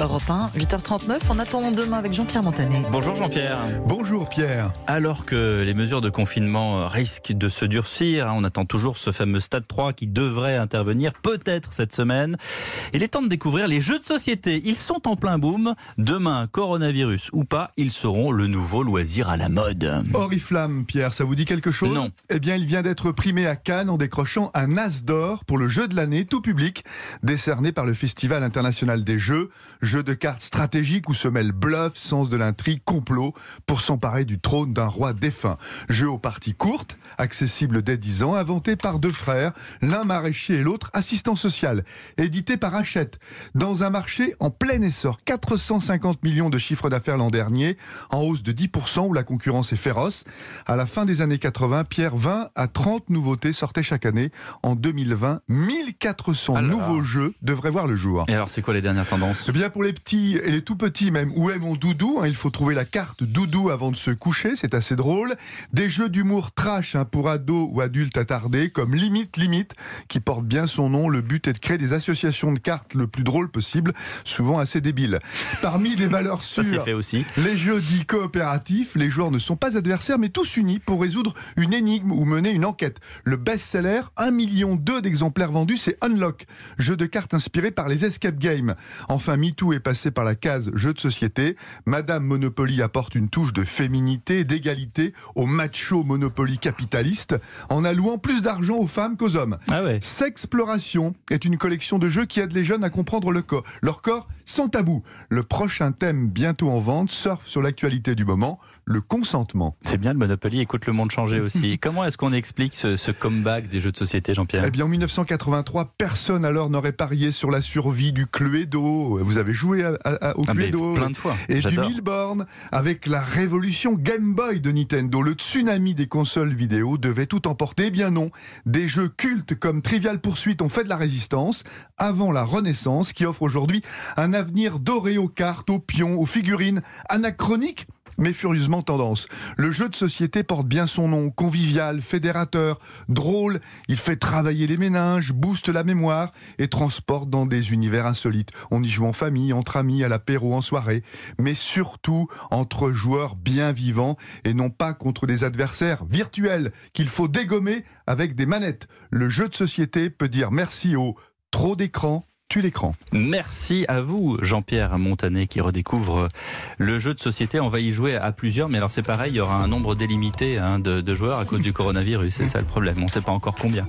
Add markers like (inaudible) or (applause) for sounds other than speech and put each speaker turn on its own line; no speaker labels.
Europe 1, 8h39. En attendant demain avec Jean-Pierre Montanet.
Bonjour Jean-Pierre.
Bonjour Pierre.
Alors que les mesures de confinement risquent de se durcir, hein, on attend toujours ce fameux stade 3 qui devrait intervenir peut-être cette semaine. Il est temps de découvrir les jeux de société. Ils sont en plein boom. Demain, coronavirus ou pas, ils seront le nouveau loisir à la mode.
Oriflamme, Pierre, ça vous dit quelque chose?
Non.
Eh bien, il vient d'être primé à Cannes en décrochant un As d'or pour le jeu de l'année tout public, décerné par le Festival international des jeux. Jeu de cartes stratégiques où se mêlent bluff, sens de l'intrigue, complot, pour s'emparer du trône d'un roi défunt. Jeu aux parties courtes, accessible dès 10 ans, inventé par deux frères, l'un maraîcher et l'autre assistant social, édité par Hachette, dans un marché en plein essor, 450 millions de chiffre d'affaires l'an dernier, en hausse de 10% où la concurrence est féroce. À la fin des années 80, Pierre, 20 à 30 nouveautés sortaient chaque année. En 2020, 1400
Alors.
nouveaux jeux devraient voir le jour.
Et alors, c'est quoi les dernières tendances?
Eh bien, pour les petits et les tout petits même, où est mon doudou hein, Il faut trouver la carte doudou avant de se coucher, c'est assez drôle. Des jeux d'humour trash hein, pour ados ou adultes attardés, comme Limite Limite, qui porte bien son nom. Le but est de créer des associations de cartes le plus drôle possible, souvent assez débiles. Parmi les valeurs
Ça,
sûres,
fait aussi.
les jeux dits coopératifs, les joueurs ne sont pas adversaires, mais tous unis pour résoudre une énigme ou mener une enquête. Le best-seller, 1 million d'exemplaires vendus, c'est Unlock, jeu de cartes inspiré par les escape games. Enfin, MeToo est passé par la case jeu de société. Madame Monopoly apporte une touche de féminité et d'égalité au macho Monopoly capitaliste, en allouant plus d'argent aux femmes qu'aux hommes.
Ah ouais.
Sexploration est une collection de jeux qui aide les jeunes à comprendre le corps, leur corps sans tabou. Le prochain thème bientôt en vente surfe sur l'actualité du moment, le consentement.
C'est bien le Monopoly, écoute le monde changer aussi. (laughs) Comment est-ce qu'on explique ce, ce comeback des jeux de société, Jean-Pierre
Eh bien, en 1983, personne alors n'aurait parié sur la survie du Cluedo. Vous avez joué à- à- au
Ah,
Cluedo
plein de fois.
et du. Milborn, avec la révolution Game Boy de Nintendo, le tsunami des consoles vidéo devait tout emporter. Eh bien non, des jeux cultes comme Trivial Pursuit ont fait de la résistance avant la Renaissance, qui offre aujourd'hui un avenir doré aux cartes, aux pions, aux figurines, anachroniques mais furieusement tendance. Le jeu de société porte bien son nom, convivial, fédérateur, drôle, il fait travailler les méninges, booste la mémoire et transporte dans des univers insolites. On y joue en famille, entre amis, à l'apéro, en soirée, mais surtout entre joueurs bien vivants et non pas contre des adversaires virtuels qu'il faut dégommer avec des manettes. Le jeu de société peut dire merci au trop d'écran, tue l'écran.
Merci à vous, Jean-Pierre Montanet, qui redécouvre le jeu de société. On va y jouer à plusieurs, mais alors c'est pareil, il y aura un nombre délimité hein, de, de joueurs à cause du coronavirus. C'est ça le problème. On ne sait pas encore combien.